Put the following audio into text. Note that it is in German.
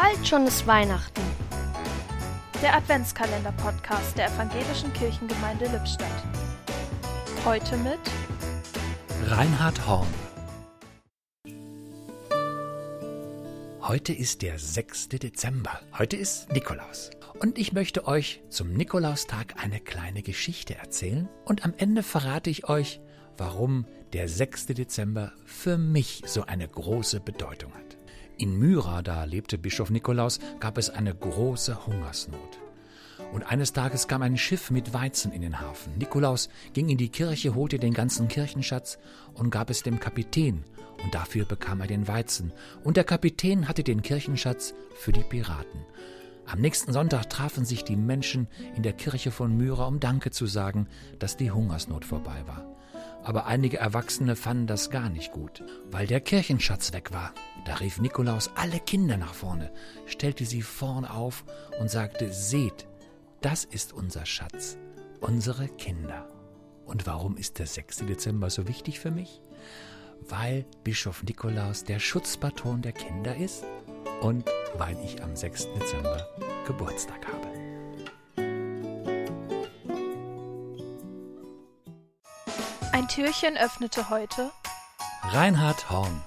Bald schon ist Weihnachten. Der Adventskalender-Podcast der Evangelischen Kirchengemeinde Lippstadt. Heute mit Reinhard Horn. Heute ist der 6. Dezember. Heute ist Nikolaus. Und ich möchte euch zum Nikolaustag eine kleine Geschichte erzählen. Und am Ende verrate ich euch, warum der 6. Dezember für mich so eine große Bedeutung hat. In Myra, da lebte Bischof Nikolaus, gab es eine große Hungersnot. Und eines Tages kam ein Schiff mit Weizen in den Hafen. Nikolaus ging in die Kirche, holte den ganzen Kirchenschatz und gab es dem Kapitän, und dafür bekam er den Weizen. Und der Kapitän hatte den Kirchenschatz für die Piraten. Am nächsten Sonntag trafen sich die Menschen in der Kirche von Myra, um Danke zu sagen, dass die Hungersnot vorbei war aber einige Erwachsene fanden das gar nicht gut, weil der Kirchenschatz weg war. Da rief Nikolaus alle Kinder nach vorne, stellte sie vorn auf und sagte, seht, das ist unser Schatz, unsere Kinder. Und warum ist der 6. Dezember so wichtig für mich? Weil Bischof Nikolaus der Schutzpatron der Kinder ist und weil ich am 6. Dezember Geburtstag habe. Ein Türchen öffnete heute Reinhard Horn